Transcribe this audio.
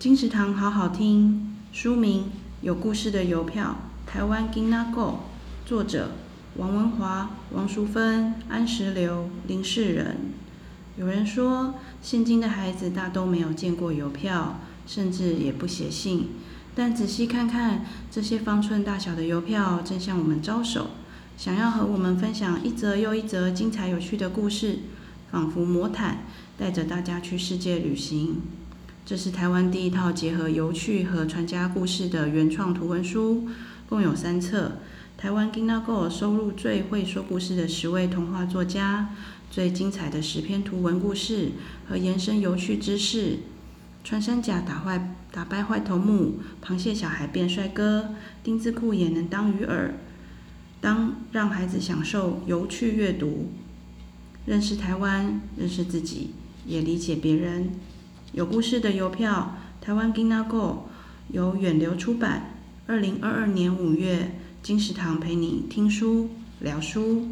金石堂好好听，书名《有故事的邮票》，台湾 g i n a g o，作者王文华、王淑芬、安石榴、林世仁。有人说，现今的孩子大都没有见过邮票，甚至也不写信。但仔细看看，这些方寸大小的邮票，正向我们招手，想要和我们分享一则又一则精彩有趣的故事，仿佛魔毯带着大家去世界旅行。这是台湾第一套结合有趣和传家故事的原创图文书，共有三册。台湾 Ginago 收录最会说故事的十位童话作家，最精彩的十篇图文故事和延伸有趣知识。穿山甲打坏打败坏头目，螃蟹小孩变帅哥，丁字裤也能当鱼饵。当让孩子享受有趣阅读，认识台湾，认识自己，也理解别人。有故事的邮票，台湾 Ginago，由远流出版，二零二二年五月，金石堂陪你听书聊书。